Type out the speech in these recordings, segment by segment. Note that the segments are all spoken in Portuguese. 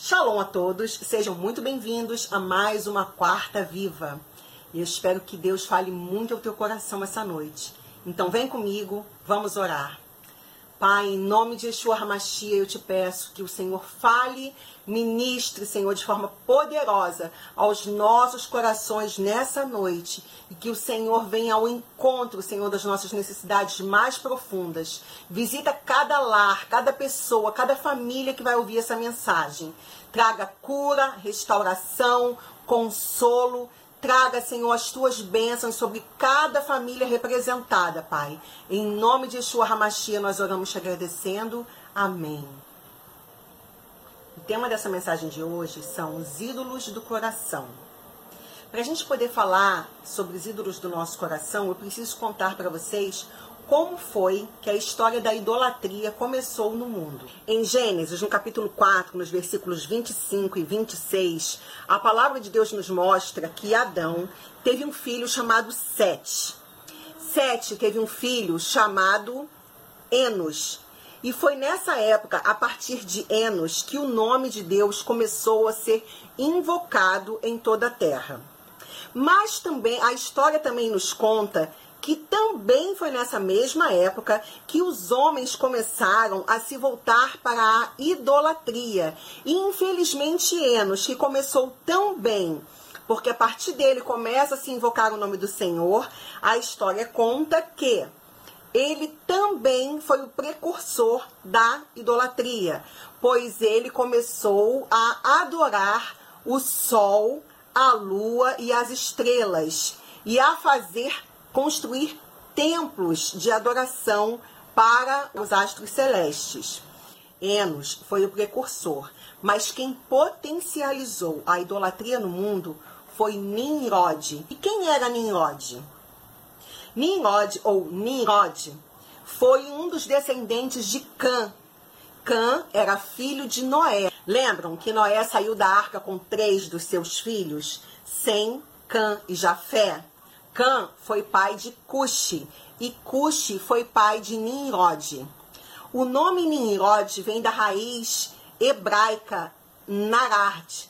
Shalom a todos, sejam muito bem-vindos a mais uma Quarta Viva. Eu espero que Deus fale muito ao teu coração essa noite. Então vem comigo, vamos orar. Pai, em nome de Yeshua Hamashia, eu te peço que o Senhor fale, ministre, Senhor, de forma poderosa aos nossos corações nessa noite e que o Senhor venha ao encontro, Senhor, das nossas necessidades mais profundas. Visita cada lar, cada pessoa, cada família que vai ouvir essa mensagem. Traga cura, restauração, consolo, Traga, Senhor, as tuas bênçãos sobre cada família representada, Pai. Em nome de Yeshua Hamashia, nós oramos te agradecendo. Amém. O tema dessa mensagem de hoje são os ídolos do coração. Para a gente poder falar sobre os ídolos do nosso coração, eu preciso contar para vocês como foi que a história da idolatria começou no mundo. Em Gênesis, no capítulo 4, nos versículos 25 e 26, a palavra de Deus nos mostra que Adão teve um filho chamado Sete. Sete teve um filho chamado Enos. E foi nessa época, a partir de Enos, que o nome de Deus começou a ser invocado em toda a terra. Mas também a história também nos conta que também foi nessa mesma época que os homens começaram a se voltar para a idolatria. E infelizmente Enos, que começou tão bem, porque a partir dele começa a se invocar o nome do Senhor, a história conta que ele também foi o precursor da idolatria, pois ele começou a adorar o sol, a lua e as estrelas e a fazer construir templos de adoração para os astros celestes. Enos foi o precursor, mas quem potencializou a idolatria no mundo foi Nimrod. E quem era Nimrod? Nimrod ou Nimrod foi um dos descendentes de Cã. Cã era filho de Noé. Lembram que Noé saiu da arca com três dos seus filhos? Sem Cã e Jafé. Cã foi pai de Cuxi e Cuxi foi pai de Nimrod. O nome Nimrod vem da raiz hebraica Narad,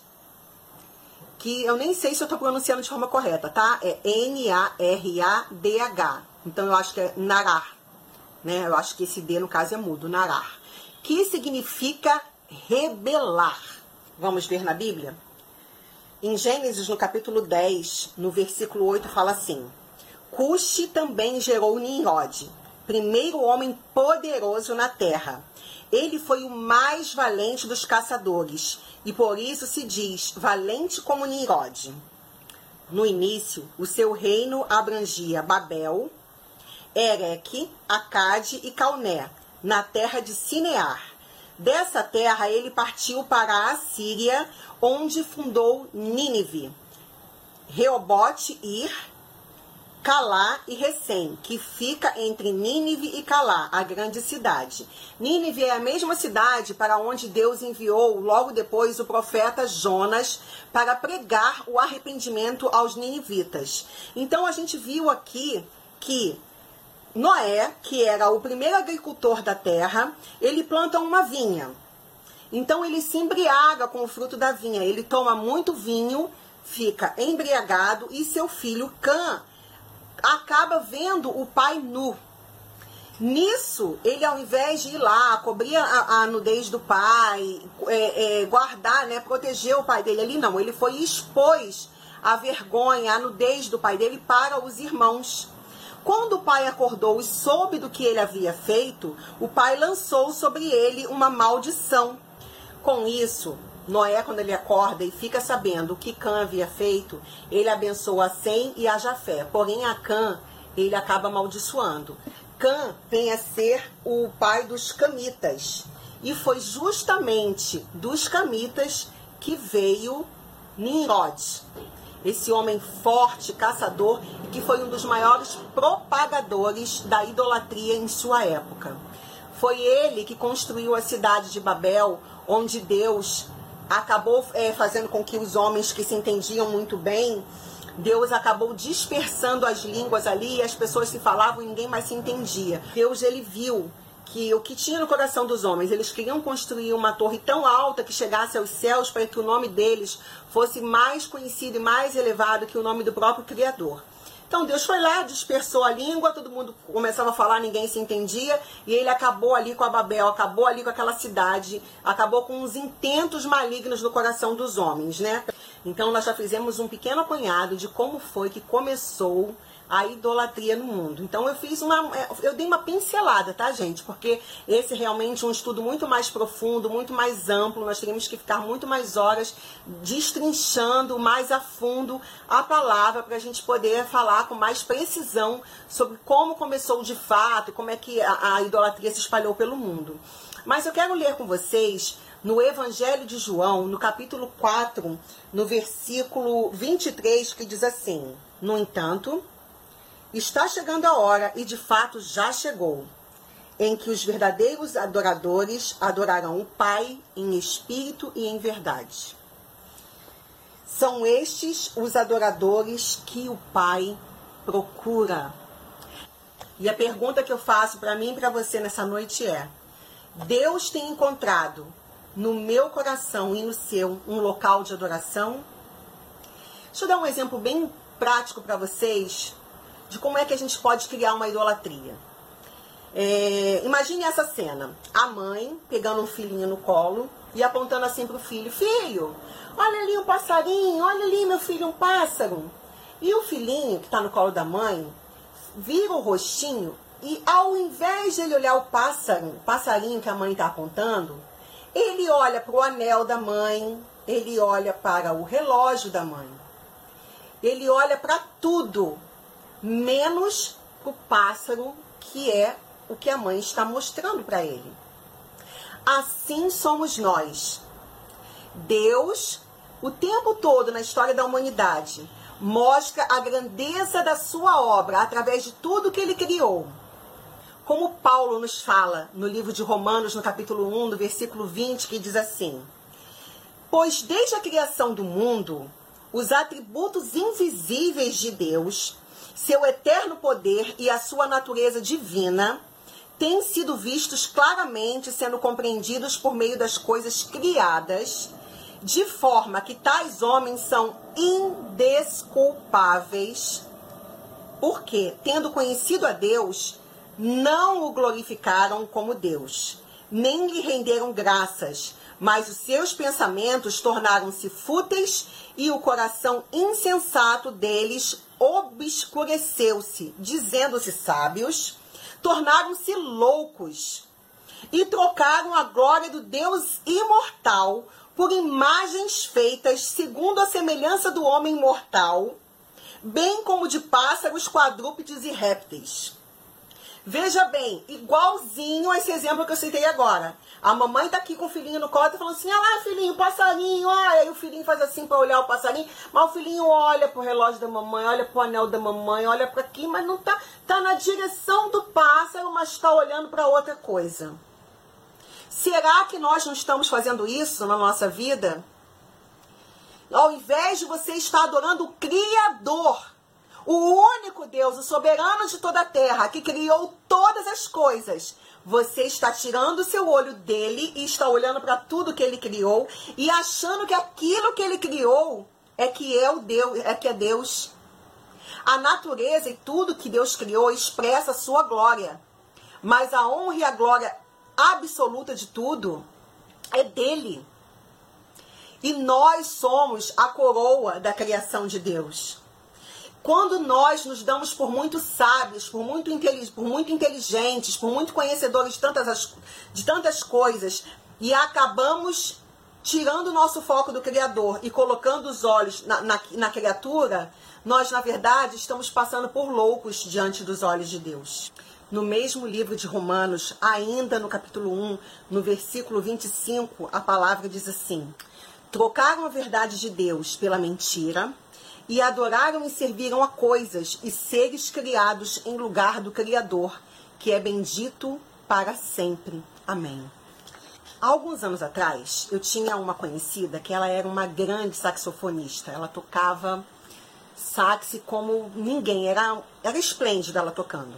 que eu nem sei se eu estou pronunciando de forma correta, tá? É N-A-R-A-D-H. Então eu acho que é Narar, né? Eu acho que esse D no caso é mudo, Narar, que significa rebelar. Vamos ver na Bíblia? Em Gênesis, no capítulo 10, no versículo 8, fala assim: Cuxi também gerou Nimrod, primeiro homem poderoso na terra. Ele foi o mais valente dos caçadores, e por isso se diz valente como Nimrod. No início, o seu reino abrangia Babel, Ereque, Acade e Calné, na terra de Sinear. Dessa terra ele partiu para a Síria, onde fundou Nínive, Reobote, Ir, Calá e Recém, que fica entre Nínive e Calá, a grande cidade. Nínive é a mesma cidade para onde Deus enviou logo depois o profeta Jonas para pregar o arrependimento aos ninivitas. Então a gente viu aqui que Noé, que era o primeiro agricultor da terra, ele planta uma vinha. Então ele se embriaga com o fruto da vinha. Ele toma muito vinho, fica embriagado e seu filho Cã acaba vendo o pai nu. Nisso, ele ao invés de ir lá, cobrir a, a nudez do pai, é, é, guardar, né, proteger o pai dele ali, não. Ele foi expôs a vergonha, a nudez do pai dele para os irmãos. Quando o pai acordou e soube do que ele havia feito, o pai lançou sobre ele uma maldição. Com isso, Noé, quando ele acorda e fica sabendo o que Cã havia feito, ele abençoa a Sem e a Jafé. Porém, a Cã, ele acaba amaldiçoando. Cã vem a ser o pai dos camitas. E foi justamente dos camitas que veio Nimrod. Esse homem forte, caçador, que foi um dos maiores propagadores da idolatria em sua época. Foi ele que construiu a cidade de Babel, onde Deus acabou é, fazendo com que os homens que se entendiam muito bem, Deus acabou dispersando as línguas ali, e as pessoas se falavam e ninguém mais se entendia. Deus ele viu que o que tinha no coração dos homens, eles queriam construir uma torre tão alta que chegasse aos céus para que o nome deles fosse mais conhecido e mais elevado que o nome do próprio Criador. Então Deus foi lá, dispersou a língua, todo mundo começava a falar, ninguém se entendia, e ele acabou ali com a Babel, acabou ali com aquela cidade, acabou com os intentos malignos no coração dos homens, né? Então nós já fizemos um pequeno apanhado de como foi que começou a idolatria no mundo. Então eu fiz uma, é, eu dei uma pincelada, tá, gente? Porque esse é realmente um estudo muito mais profundo, muito mais amplo. Nós teríamos que ficar muito mais horas destrinchando mais a fundo a palavra para a gente poder falar com mais precisão sobre como começou de fato, como é que a, a idolatria se espalhou pelo mundo. Mas eu quero ler com vocês no Evangelho de João, no capítulo 4, no versículo 23, que diz assim: No entanto, Está chegando a hora, e de fato já chegou, em que os verdadeiros adoradores adorarão o Pai em espírito e em verdade. São estes os adoradores que o Pai procura. E a pergunta que eu faço para mim e para você nessa noite é: Deus tem encontrado no meu coração e no seu um local de adoração? Deixa eu dar um exemplo bem prático para vocês de como é que a gente pode criar uma idolatria. É, imagine essa cena: a mãe pegando um filhinho no colo e apontando assim para o filho: Filho, olha ali um passarinho, olha ali meu filho, um pássaro. E o filhinho que está no colo da mãe vira o rostinho e ao invés de ele olhar o pássaro, o passarinho que a mãe está apontando, ele olha para o anel da mãe, ele olha para o relógio da mãe, ele olha para tudo menos o pássaro, que é o que a mãe está mostrando para ele. Assim somos nós. Deus, o tempo todo na história da humanidade, mostra a grandeza da sua obra através de tudo que ele criou. Como Paulo nos fala no livro de Romanos, no capítulo 1, no versículo 20, que diz assim: Pois desde a criação do mundo, os atributos invisíveis de Deus, seu eterno poder e a sua natureza divina têm sido vistos claramente sendo compreendidos por meio das coisas criadas, de forma que tais homens são indesculpáveis, porque, tendo conhecido a Deus, não o glorificaram como Deus, nem lhe renderam graças, mas os seus pensamentos tornaram-se fúteis e o coração insensato deles obscureceu-se, dizendo-se sábios, tornaram-se loucos e trocaram a glória do Deus imortal por imagens feitas segundo a semelhança do homem mortal, bem como de pássaros, quadrúpedes e répteis. Veja bem, igualzinho a esse exemplo que eu citei agora. A mamãe tá aqui com o filhinho no colo e tá falando assim: ah lá, filhinho, passarinho, olha. Aí o filhinho faz assim para olhar o passarinho, mas o filhinho olha pro relógio da mamãe, olha pro anel da mamãe, olha para aqui, mas não tá, tá na direção do pássaro, mas está olhando para outra coisa. Será que nós não estamos fazendo isso na nossa vida? Ao invés de você estar adorando o Criador, o único Deus, o soberano de toda a terra, que criou todas as coisas. Você está tirando o seu olho dele e está olhando para tudo que ele criou e achando que aquilo que ele criou é que é o Deus, é que é Deus. A natureza e tudo que Deus criou expressa a sua glória. Mas a honra e a glória absoluta de tudo é dele. E nós somos a coroa da criação de Deus. Quando nós nos damos por muito sábios, por muito, por muito inteligentes, por muito conhecedores de tantas, de tantas coisas, e acabamos tirando o nosso foco do Criador e colocando os olhos na, na, na criatura, nós, na verdade, estamos passando por loucos diante dos olhos de Deus. No mesmo livro de Romanos, ainda no capítulo 1, no versículo 25, a palavra diz assim: Trocaram a verdade de Deus pela mentira e adoraram e serviram a coisas e seres criados em lugar do Criador, que é bendito para sempre. Amém. Alguns anos atrás, eu tinha uma conhecida que ela era uma grande saxofonista. Ela tocava sax como ninguém, era, era esplêndida ela tocando.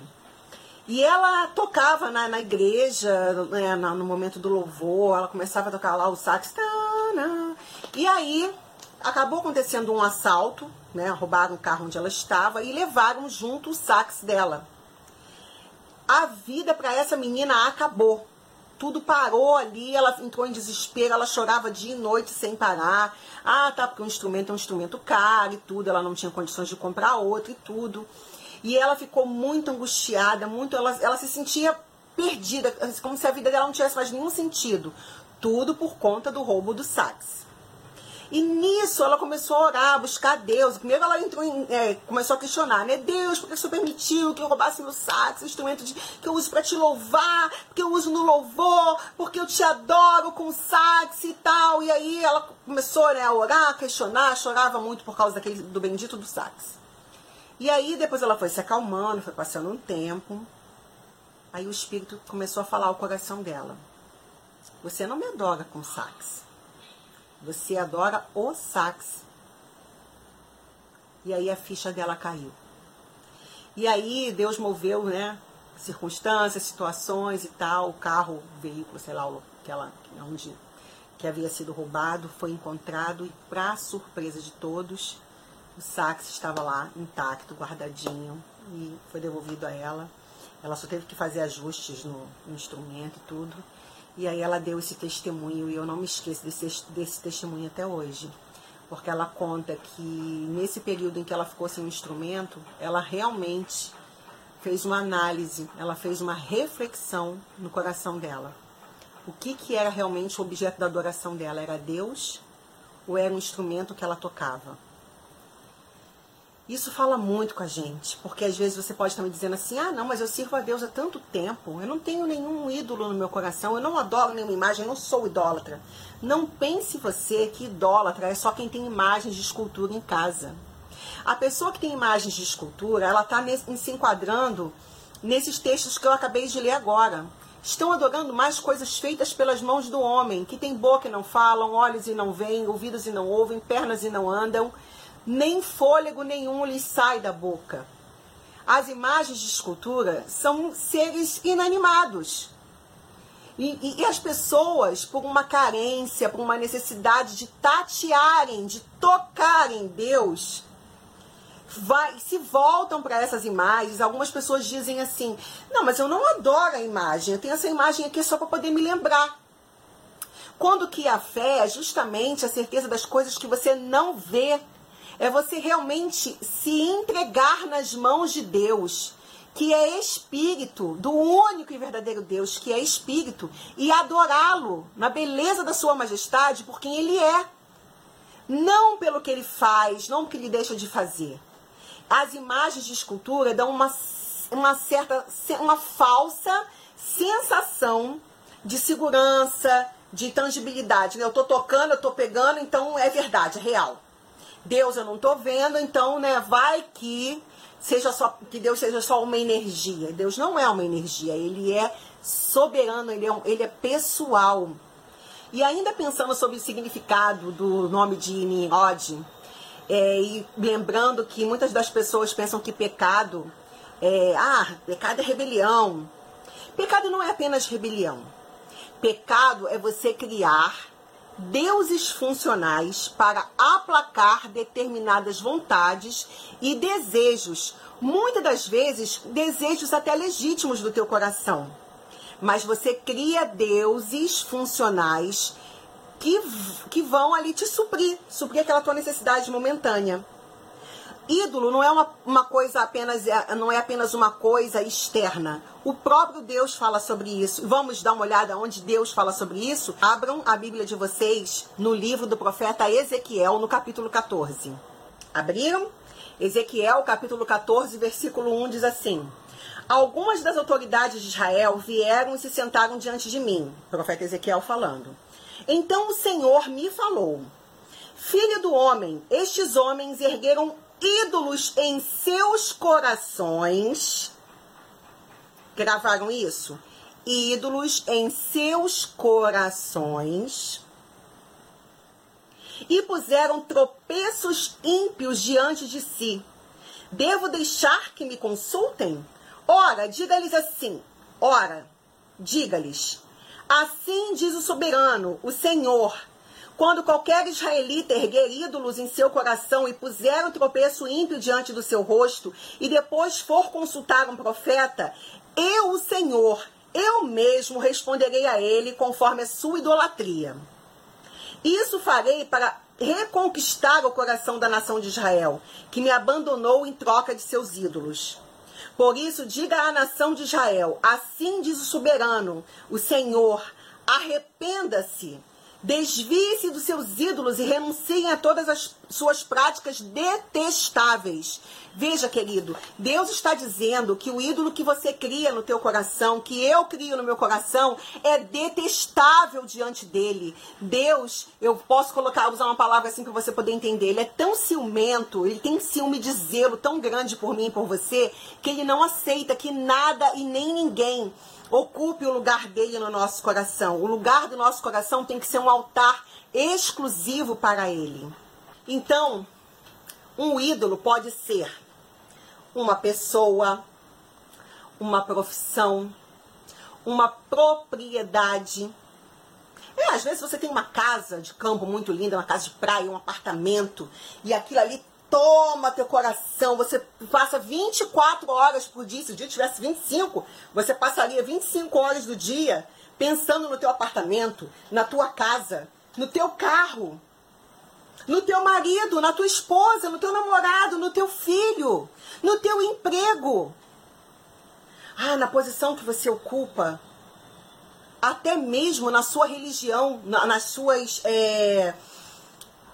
E ela tocava na, na igreja, né, no momento do louvor, ela começava a tocar lá o sax. E aí acabou acontecendo um assalto, né? Roubaram o carro onde ela estava e levaram junto o sax dela. A vida para essa menina acabou. Tudo parou ali, ela entrou em desespero, ela chorava dia e noite sem parar. Ah, tá, porque o instrumento é um instrumento caro e tudo, ela não tinha condições de comprar outro e tudo. E ela ficou muito angustiada, muito, ela, ela se sentia perdida, como se a vida dela não tivesse mais nenhum sentido. Tudo por conta do roubo do sax. E nisso ela começou a orar, a buscar Deus. Primeiro ela entrou em, é, começou a questionar, né? Deus, por que o Senhor permitiu que eu roubasse meu sax, instrumento de, que eu uso para te louvar, porque eu uso no louvor, porque eu te adoro com sax e tal. E aí ela começou né, a orar, a questionar, chorava muito por causa daquele, do bendito do sax. E aí depois ela foi se acalmando, foi passando um tempo. Aí o Espírito começou a falar ao coração dela. Você não me adora com sax. Você adora o sax. E aí a ficha dela caiu. E aí Deus moveu, né? Circunstâncias, situações e tal. O carro, o veículo, sei lá, que ela, onde que havia sido roubado, foi encontrado e, para surpresa de todos, o sax estava lá intacto, guardadinho e foi devolvido a ela. Ela só teve que fazer ajustes no, no instrumento e tudo. E aí ela deu esse testemunho e eu não me esqueço desse, desse testemunho até hoje. Porque ela conta que nesse período em que ela ficou sem o instrumento, ela realmente fez uma análise, ela fez uma reflexão no coração dela. O que, que era realmente o objeto da adoração dela? Era Deus ou era um instrumento que ela tocava? Isso fala muito com a gente, porque às vezes você pode estar me dizendo assim: ah, não, mas eu sirvo a Deus há tanto tempo, eu não tenho nenhum ídolo no meu coração, eu não adoro nenhuma imagem, eu não sou idólatra. Não pense você que idólatra é só quem tem imagens de escultura em casa. A pessoa que tem imagens de escultura, ela está se enquadrando nesses textos que eu acabei de ler agora. Estão adorando mais coisas feitas pelas mãos do homem, que tem boca e não falam, olhos e não veem, ouvidos e não ouvem, pernas e não andam nem fôlego nenhum lhes sai da boca. As imagens de escultura são seres inanimados. E, e, e, as pessoas, por uma carência, por uma necessidade de tatearem, de tocarem Deus, vai, se voltam para essas imagens. Algumas pessoas dizem assim: não, mas eu não adoro a imagem, eu tenho essa imagem aqui só para poder me lembrar. Quando que a fé é justamente a certeza das coisas que você não vê é você realmente se entregar nas mãos de Deus, que é espírito, do único e verdadeiro Deus, que é espírito, e adorá-lo na beleza da sua majestade por quem ele é. Não pelo que ele faz, não pelo que ele deixa de fazer. As imagens de escultura dão uma, uma certa, uma falsa sensação de segurança, de tangibilidade. Eu estou tocando, eu estou pegando, então é verdade, é real. Deus eu não estou vendo, então, né, vai que seja só que Deus seja só uma energia. Deus não é uma energia, ele é soberano, ele é, ele é pessoal. E ainda pensando sobre o significado do nome de Nimrod, é, e lembrando que muitas das pessoas pensam que pecado é, ah, pecado é rebelião. Pecado não é apenas rebelião. Pecado é você criar deuses funcionais para aplacar determinadas vontades e desejos, muitas das vezes desejos até legítimos do teu coração. Mas você cria deuses funcionais que, que vão ali te suprir, suprir aquela tua necessidade momentânea. Ídolo não é uma, uma coisa apenas, é, não é apenas uma coisa externa. O próprio Deus fala sobre isso. Vamos dar uma olhada onde Deus fala sobre isso? Abram a Bíblia de vocês no livro do profeta Ezequiel, no capítulo 14. Abriram? Ezequiel, capítulo 14, versículo 1 diz assim: Algumas das autoridades de Israel vieram e se sentaram diante de mim. Profeta Ezequiel falando. Então o Senhor me falou: Filho do homem, estes homens ergueram ídolos em seus corações. Gravaram isso? Ídolos em seus corações. E puseram tropeços ímpios diante de si. Devo deixar que me consultem? Ora, diga-lhes assim: ora, diga-lhes. Assim diz o soberano, o Senhor. Quando qualquer israelita erguer ídolos em seu coração e puser um tropeço ímpio diante do seu rosto, e depois for consultar um profeta, eu, o Senhor, eu mesmo responderei a ele conforme a sua idolatria. Isso farei para reconquistar o coração da nação de Israel, que me abandonou em troca de seus ídolos. Por isso, diga à nação de Israel: assim diz o soberano, o Senhor, arrependa-se Desvie-se dos seus ídolos e renunciem a todas as suas práticas detestáveis. Veja, querido, Deus está dizendo que o ídolo que você cria no teu coração, que eu crio no meu coração, é detestável diante dele. Deus, eu posso colocar, usar uma palavra assim para você poder entender, ele é tão ciumento, ele tem ciúme de zelo tão grande por mim e por você, que ele não aceita que nada e nem ninguém ocupe o lugar dele no nosso coração. O lugar do nosso coração tem que ser um altar exclusivo para ele. Então, um ídolo pode ser uma pessoa, uma profissão, uma propriedade. É, às vezes você tem uma casa de campo muito linda, uma casa de praia, um apartamento, e aquilo ali toma teu coração. Você passa 24 horas por dia. Se o dia tivesse 25, você passaria 25 horas do dia pensando no teu apartamento, na tua casa, no teu carro, no teu marido, na tua esposa, no teu namorado, no teu filho, no teu emprego. Ah, na posição que você ocupa. Até mesmo na sua religião, nas suas. É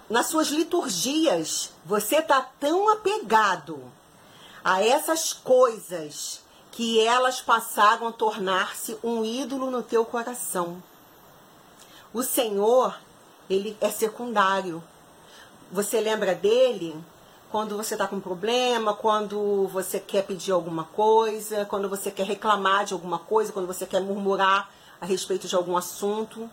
nas suas liturgias, você está tão apegado a essas coisas que elas passaram a tornar-se um ídolo no teu coração. O Senhor, ele é secundário. Você lembra dele quando você está com problema, quando você quer pedir alguma coisa, quando você quer reclamar de alguma coisa, quando você quer murmurar a respeito de algum assunto.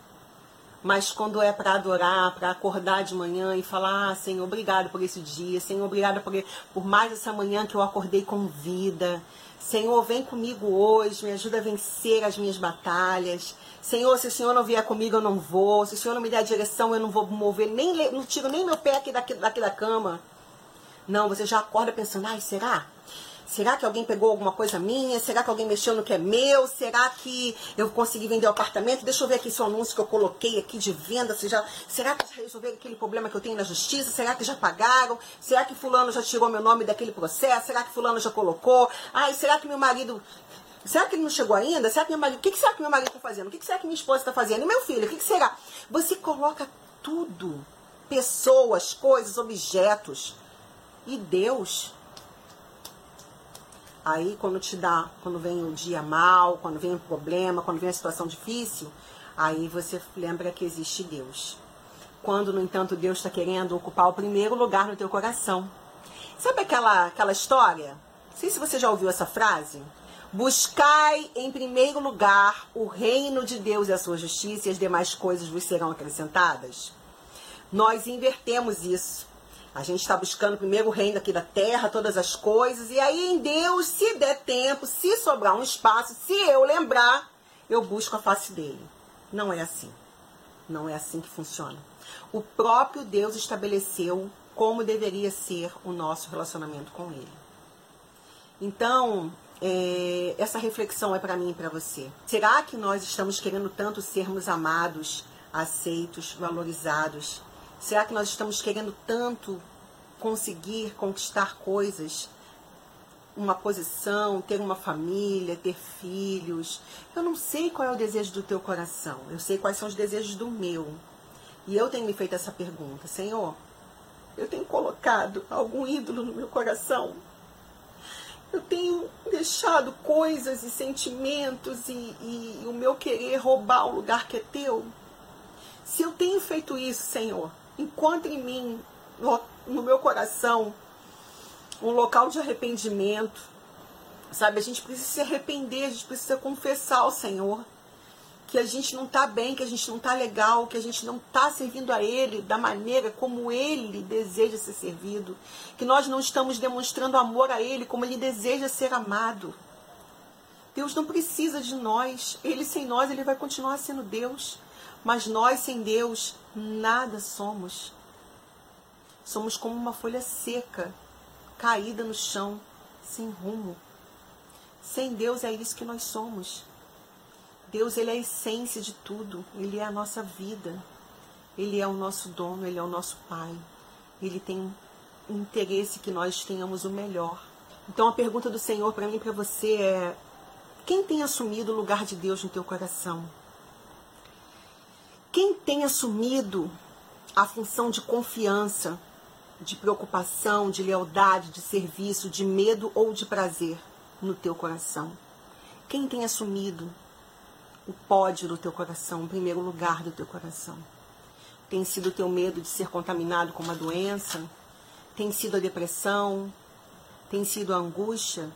Mas quando é para adorar, para acordar de manhã e falar, ah, Senhor, obrigado por esse dia, Senhor, obrigado por, por mais essa manhã que eu acordei com vida. Senhor, vem comigo hoje, me ajuda a vencer as minhas batalhas. Senhor, se o Senhor não vier comigo, eu não vou. Se o Senhor não me der a direção, eu não vou mover, nem não tiro nem meu pé aqui daqui, daqui da cama. Não, você já acorda pensando, ai, será? Será que alguém pegou alguma coisa minha? Será que alguém mexeu no que é meu? Será que eu consegui vender o apartamento? Deixa eu ver aqui esse anúncio que eu coloquei aqui de venda. Se já, será que já resolveram aquele problema que eu tenho na justiça? Será que já pagaram? Será que fulano já tirou meu nome daquele processo? Será que fulano já colocou? Ai, será que meu marido Será que ele não chegou ainda? Será que meu marido. O que, será que meu marido está fazendo? O que, será que minha esposa está fazendo? E meu filho, o que, que será? Você coloca tudo. Pessoas, coisas, objetos. E Deus Aí quando te dá, quando vem o dia mal, quando vem um problema, quando vem a situação difícil, aí você lembra que existe Deus. Quando, no entanto, Deus está querendo ocupar o primeiro lugar no teu coração. Sabe aquela, aquela história? Não sei se você já ouviu essa frase. Buscai em primeiro lugar o reino de Deus e a sua justiça, e as demais coisas vos serão acrescentadas. Nós invertemos isso. A gente está buscando primeiro o reino aqui da terra, todas as coisas, e aí em Deus, se der tempo, se sobrar um espaço, se eu lembrar, eu busco a face dele. Não é assim. Não é assim que funciona. O próprio Deus estabeleceu como deveria ser o nosso relacionamento com ele. Então, é, essa reflexão é para mim e para você. Será que nós estamos querendo tanto sermos amados, aceitos, valorizados? Será que nós estamos querendo tanto conseguir conquistar coisas? Uma posição, ter uma família, ter filhos. Eu não sei qual é o desejo do teu coração. Eu sei quais são os desejos do meu. E eu tenho me feito essa pergunta: Senhor, eu tenho colocado algum ídolo no meu coração? Eu tenho deixado coisas e sentimentos e, e, o meu querer roubar o lugar que é teu? Se eu tenho feito isso, Senhor, encontre em mim, no meu coração, um local de arrependimento. Sabe, a gente precisa se arrepender, a gente precisa confessar ao Senhor que a gente não está bem, que a gente não está legal, que a gente não está servindo a Ele da maneira como Ele deseja ser servido, que nós não estamos demonstrando amor a Ele como Ele deseja ser amado. Deus não precisa de nós. Ele sem nós, ele vai continuar sendo Deus. Mas nós sem Deus, nada somos. Somos como uma folha seca, caída no chão, sem rumo. Sem Deus é isso que nós somos. Deus, ele é a essência de tudo. Ele é a nossa vida. Ele é o nosso dono, ele é o nosso pai. Ele tem interesse que nós tenhamos o melhor. Então a pergunta do Senhor para mim e para você é: quem tem assumido o lugar de Deus no teu coração? Quem tem assumido a função de confiança, de preocupação, de lealdade, de serviço, de medo ou de prazer no teu coração? Quem tem assumido o pódio do teu coração, o primeiro lugar do teu coração? Tem sido o teu medo de ser contaminado com uma doença? Tem sido a depressão? Tem sido a angústia?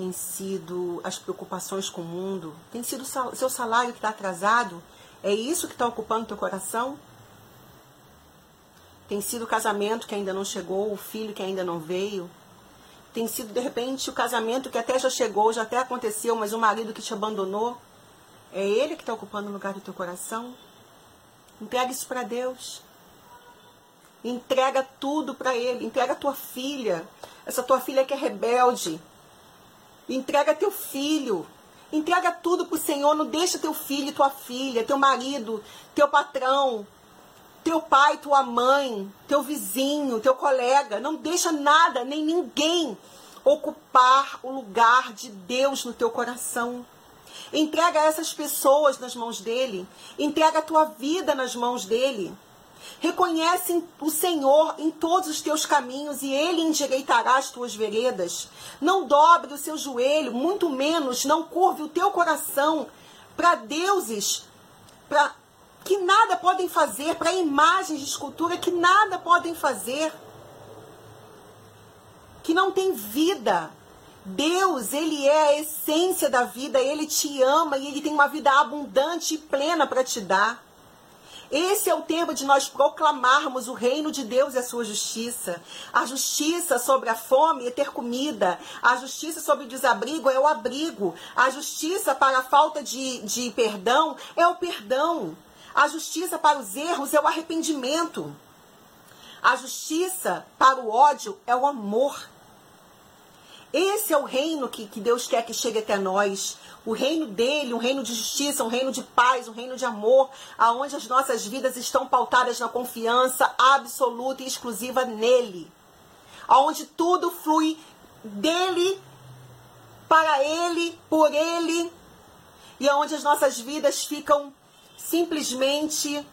tem sido as preocupações com o mundo, tem sido o seu salário que está atrasado, é isso que está ocupando teu coração? Tem sido o casamento que ainda não chegou, o filho que ainda não veio? Tem sido, de repente, o casamento que até já chegou, já até aconteceu, mas o marido que te abandonou? É ele que está ocupando o lugar do teu coração? Entrega isso para Deus. Entrega tudo para Ele. Entrega a tua filha. Essa tua filha que é rebelde Entrega teu filho. Entrega tudo pro Senhor. Não deixa teu filho, tua filha, teu marido, teu patrão, teu pai, tua mãe, teu vizinho, teu colega. Não deixa nada, nem ninguém ocupar o lugar de Deus no teu coração. Entrega essas pessoas nas mãos dele. Entrega a tua vida nas mãos dele. Reconhece o Senhor em todos os teus caminhos e ele endireitará as tuas veredas. Não dobre o seu joelho, muito menos não curve o teu coração para deuses, para que nada podem fazer, para imagens de escultura que nada podem fazer, que não tem vida. Deus, ele é a essência da vida, ele te ama e ele tem uma vida abundante e plena para te dar. Esse é o tempo de nós proclamarmos o reino de Deus e a sua justiça. A justiça sobre a fome é ter comida. A justiça sobre o desabrigo é o abrigo. A justiça para a falta de, de perdão é o perdão. A justiça para os erros é o arrependimento. A justiça para o ódio é o amor. Esse é o reino que, que Deus quer que chegue até nós. O reino dele, um reino de justiça, um reino de paz, um reino de amor, aonde as nossas vidas estão pautadas na confiança absoluta e exclusiva nele. Aonde tudo flui dele, para ele, por ele, e aonde as nossas vidas ficam simplesmente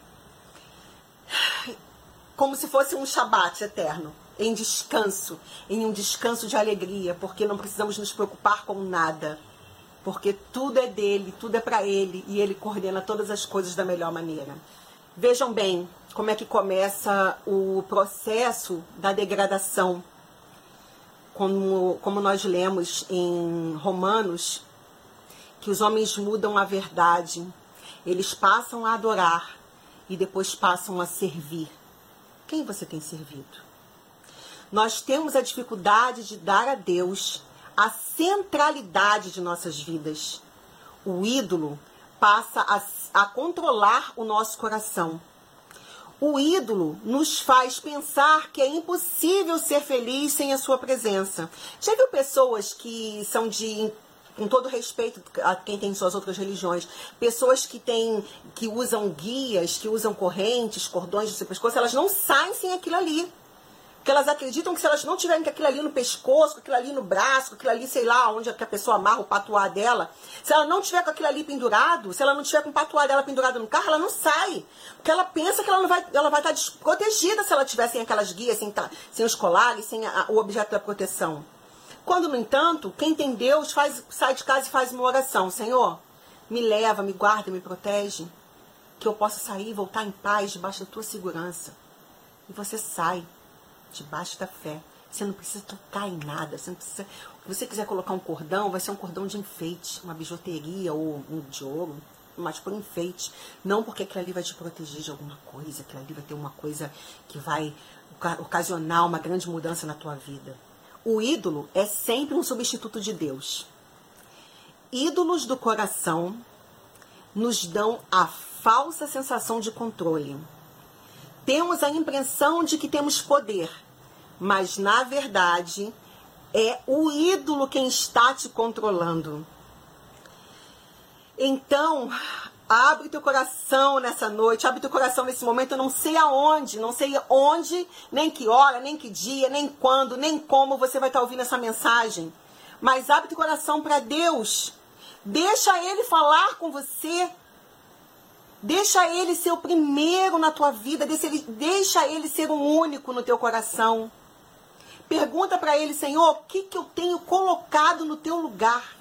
como se fosse um shabat eterno em descanso, em um descanso de alegria, porque não precisamos nos preocupar com nada. Porque tudo é dele, tudo é para ele e ele coordena todas as coisas da melhor maneira. Vejam bem como é que começa o processo da degradação. Como, como nós lemos em Romanos, que os homens mudam a verdade, eles passam a adorar e depois passam a servir. Quem você tem servido? Nós temos a dificuldade de dar a Deus a centralidade de nossas vidas. O ídolo passa a, a controlar o nosso coração. O ídolo nos faz pensar que é impossível ser feliz sem a sua presença. Já viu pessoas que são de com todo respeito a quem tem suas outras religiões, pessoas que têm, que usam guias, que usam correntes, cordões de pescoço, elas não saem sem aquilo ali. Porque elas acreditam que se elas não tiverem aquilo ali no pescoço, com aquilo ali no braço, com aquilo ali, sei lá, onde é que a pessoa amarra o patuá dela, se ela não tiver com aquilo ali pendurado, se ela não tiver com o patuá dela pendurado no carro, ela não sai. Porque ela pensa que ela não vai, ela vai estar desprotegida se ela tiver sem aquelas guias, sem, sem os colares, sem a, o objeto da proteção. Quando, no entanto, quem tem Deus faz, sai de casa e faz uma oração. Senhor, me leva, me guarda, me protege. Que eu possa sair e voltar em paz debaixo da tua segurança. E você sai debaixo da fé. Você não precisa tocar em nada. Você não precisa. Se você quiser colocar um cordão, vai ser um cordão de enfeite, uma bijuteria ou um de ouro, mas por enfeite. Não porque aquilo ali vai te proteger de alguma coisa, aquilo ali vai ter uma coisa que vai ocasionar uma grande mudança na tua vida. O ídolo é sempre um substituto de Deus. ídolos do coração nos dão a falsa sensação de controle. Temos a impressão de que temos poder, mas na verdade é o ídolo quem está te controlando. Então, abre teu coração nessa noite, abre teu coração nesse momento. Eu não sei aonde, não sei onde, nem que hora, nem que dia, nem quando, nem como você vai estar ouvindo essa mensagem. Mas abre teu coração para Deus. Deixa Ele falar com você. Deixa Ele ser o primeiro na tua vida. Deixa Ele, deixa ele ser o único no teu coração. Pergunta para Ele, Senhor, o que, que eu tenho colocado no teu lugar?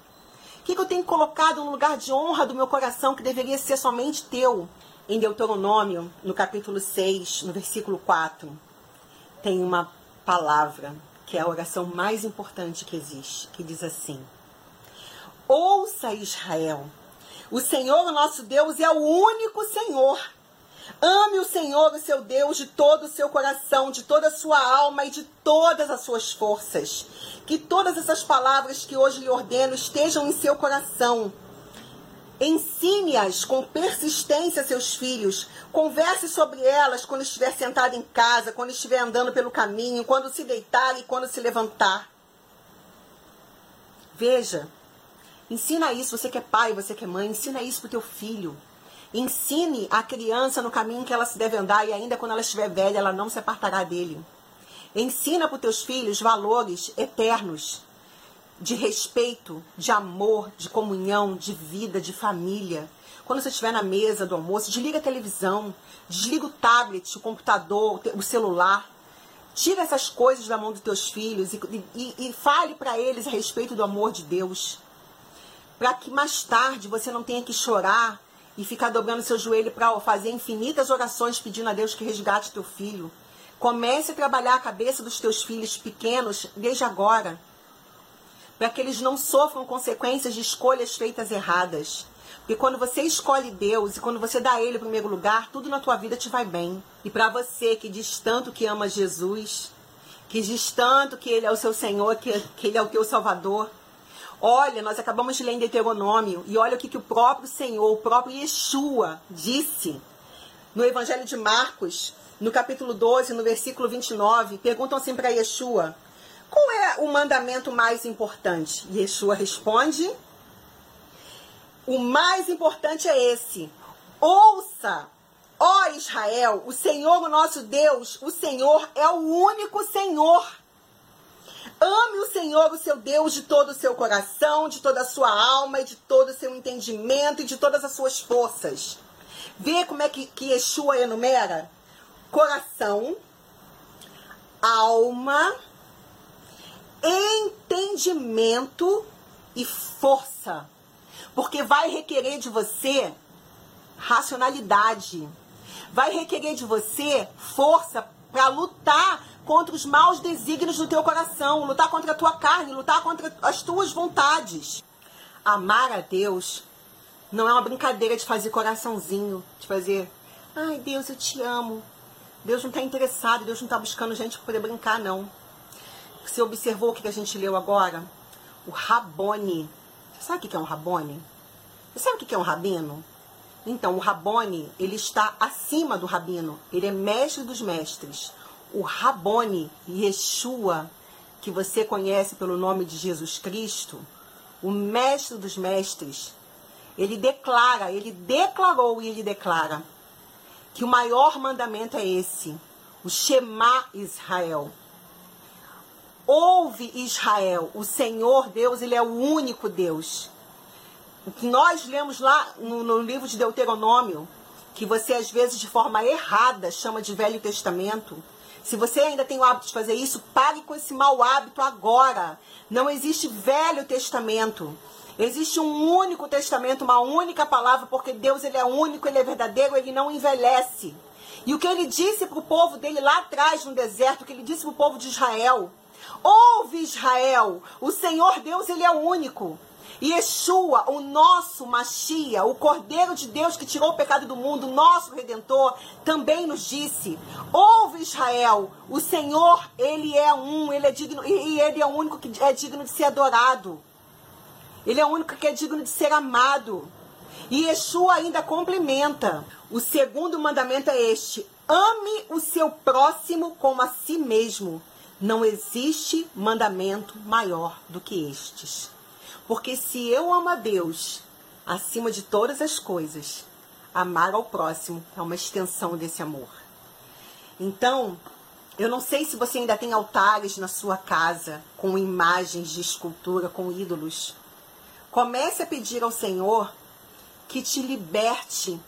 O que, que eu tenho colocado no lugar de honra do meu coração que deveria ser somente teu? Em Deuteronômio, no capítulo 6, no versículo 4, tem uma palavra que é a oração mais importante que existe, que diz assim: Ouça Israel, o Senhor, o nosso Deus, é o único Senhor. Ame o Senhor, o seu Deus, de todo o seu coração, de toda a sua alma e de todas as suas forças. Que todas essas palavras que hoje lhe ordeno estejam em seu coração. Ensine-as com persistência a seus filhos. Converse sobre elas quando estiver sentado em casa, quando estiver andando pelo caminho, quando se deitar e quando se levantar. Veja, ensina isso, você que é pai, você que é mãe, ensina isso para o teu filho. Ensine a criança no caminho que ela se deve andar e ainda quando ela estiver velha, ela não se apartará dele. Ensina para os teus filhos valores eternos de respeito, de amor, de comunhão, de vida, de família. Quando você estiver na mesa do almoço, desliga a televisão, desliga o tablet, o computador, o celular. Tira essas coisas da mão dos teus filhos e, e, e fale para eles a respeito do amor de Deus. Para que mais tarde você não tenha que chorar e ficar dobrando seu joelho para fazer infinitas orações pedindo a Deus que resgate teu filho. Comece a trabalhar a cabeça dos teus filhos pequenos desde agora, para que eles não sofram consequências de escolhas feitas erradas. Porque quando você escolhe Deus e quando você dá Ele o primeiro lugar, tudo na tua vida te vai bem. E para você que diz tanto que ama Jesus, que diz tanto que Ele é o seu Senhor, que, que Ele é o teu Salvador, Olha, nós acabamos de ler em Deuteronômio e olha o que, que o próprio Senhor, o próprio Yeshua disse no Evangelho de Marcos, no capítulo 12, no versículo 29. Perguntam assim para Yeshua: qual é o mandamento mais importante? Yeshua responde: o mais importante é esse. Ouça, ó Israel, o Senhor, o nosso Deus, o Senhor é o único Senhor. Ame o Senhor, o seu Deus, de todo o seu coração, de toda a sua alma e de todo o seu entendimento e de todas as suas forças. Vê como é que, que Yeshua enumera? Coração, alma, entendimento e força. Porque vai requerer de você racionalidade. Vai requerer de você força para lutar contra os maus desígnios do teu coração, lutar contra a tua carne, lutar contra as tuas vontades. Amar a Deus não é uma brincadeira de fazer coraçãozinho, de fazer, ai Deus, eu te amo. Deus não está interessado, Deus não está buscando gente para poder brincar, não. Você observou o que a gente leu agora? O Rabone. Você sabe o que é um Rabone? Você sabe o que é um rabino? Então, o Rabone, ele está acima do rabino. Ele é mestre dos mestres o Rabone Yeshua, que você conhece pelo nome de Jesus Cristo, o mestre dos mestres, ele declara, ele declarou e ele declara que o maior mandamento é esse, o Shema Israel. Ouve Israel, o Senhor Deus, ele é o único Deus. O que nós lemos lá no, no livro de Deuteronômio, que você às vezes de forma errada chama de Velho Testamento, se você ainda tem o hábito de fazer isso, pare com esse mau hábito agora. Não existe Velho Testamento. Existe um único testamento, uma única palavra, porque Deus ele é único, ele é verdadeiro, ele não envelhece. E o que ele disse para o povo dele lá atrás no deserto, o que ele disse para o povo de Israel: Ouve Israel, o Senhor Deus ele é único. Yeshua, o nosso Machia, o Cordeiro de Deus que tirou o pecado do mundo, nosso Redentor, também nos disse: Ouve Israel, o Senhor, ele é um, ele é digno, e ele é o único que é digno de ser adorado. Ele é o único que é digno de ser amado. E Yeshua ainda complementa. O segundo mandamento é este: ame o seu próximo como a si mesmo. Não existe mandamento maior do que estes. Porque se eu amo a Deus acima de todas as coisas, amar ao próximo é uma extensão desse amor. Então, eu não sei se você ainda tem altares na sua casa com imagens de escultura, com ídolos. Comece a pedir ao Senhor que te liberte,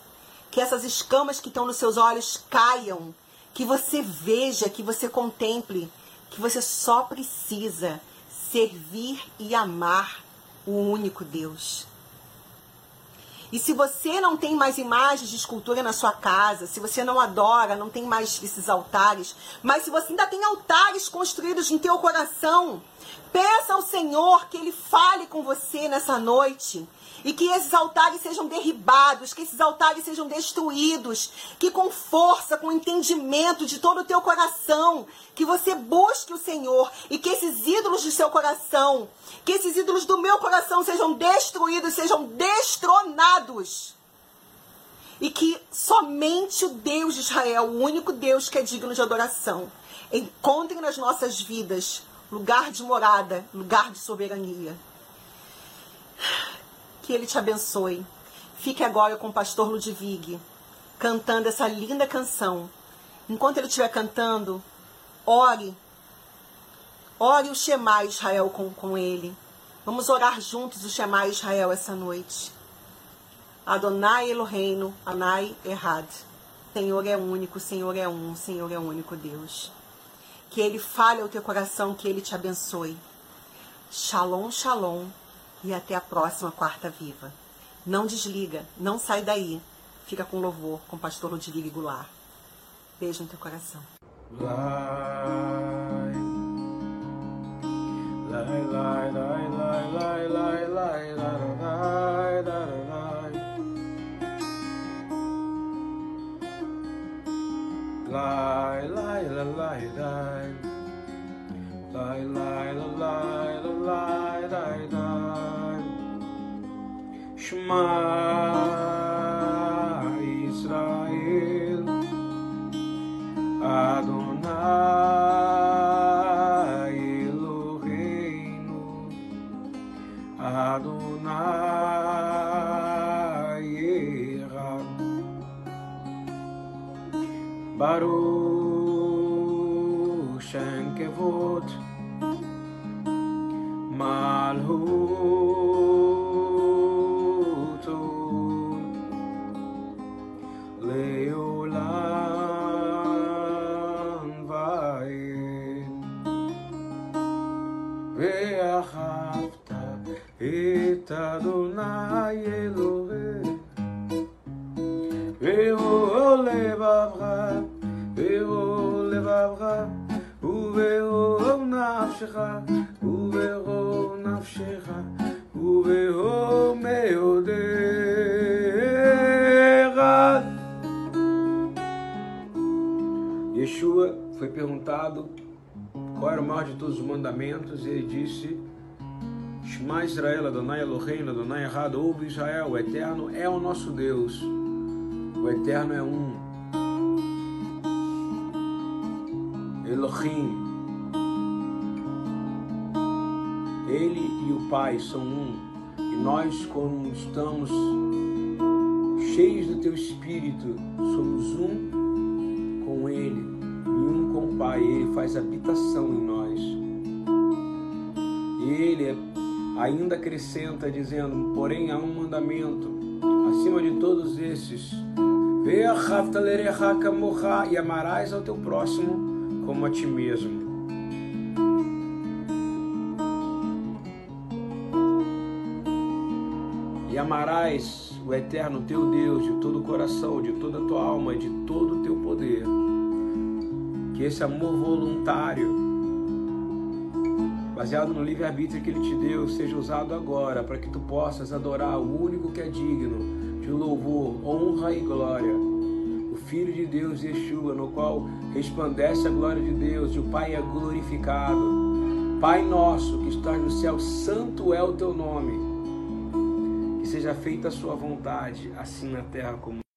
que essas escamas que estão nos seus olhos caiam, que você veja, que você contemple, que você só precisa servir e amar o único Deus. E se você não tem mais imagens de escultura na sua casa, se você não adora, não tem mais esses altares, mas se você ainda tem altares construídos em teu coração, peça ao Senhor que ele fale com você nessa noite e que esses altares sejam derribados, que esses altares sejam destruídos, que com força, com entendimento de todo o teu coração, que você busque o Senhor e que esses ídolos de seu coração, que esses ídolos do meu coração sejam destruídos, sejam destronados. E que somente o Deus de Israel, o único Deus que é digno de adoração, encontre nas nossas vidas lugar de morada, lugar de soberania. Que Ele te abençoe. Fique agora com o pastor Ludwig, cantando essa linda canção. Enquanto ele estiver cantando, ore. Ore o Shema Israel com, com ele. Vamos orar juntos o Shema Israel essa noite. Adonai Eloheinu, Anai Errad. Senhor é único, Senhor é um, Senhor é único Deus. Que Ele fale ao teu coração, que Ele te abençoe. Shalom, shalom e até a próxima quarta viva. Não desliga, não sai daí. Fica com louvor com o pastor Rodrigo Goulart. Beijo no teu coração. Lai, lai, lai, lai, lai, lai, lai, Shema Israel Adonai Eloheinu Adonai Echad Baruch Shem Kevod malhuto os mandamentos e ele disse Shema Israel, Adonai Elohim, Adonai errado, ouve Israel, o Eterno é o nosso Deus, o Eterno é um. Elohim, Ele e o Pai são um, e nós, quando estamos cheios do Teu Espírito, somos um com Ele e um com o Pai. Ele faz habitação em nós. Ele ainda acrescenta, dizendo: Porém, há um mandamento acima de todos esses. E amarás ao teu próximo como a ti mesmo. E amarás o eterno teu Deus de todo o coração, de toda a tua alma, de todo o teu poder. Que esse amor voluntário, baseado no livre-arbítrio que Ele te deu, seja usado agora para que tu possas adorar o único que é digno de louvor, honra e glória. O Filho de Deus, Yeshua, no qual resplandece a glória de Deus e o Pai é glorificado. Pai nosso que estás no céu, santo é o teu nome Que seja feita a sua vontade, assim na terra como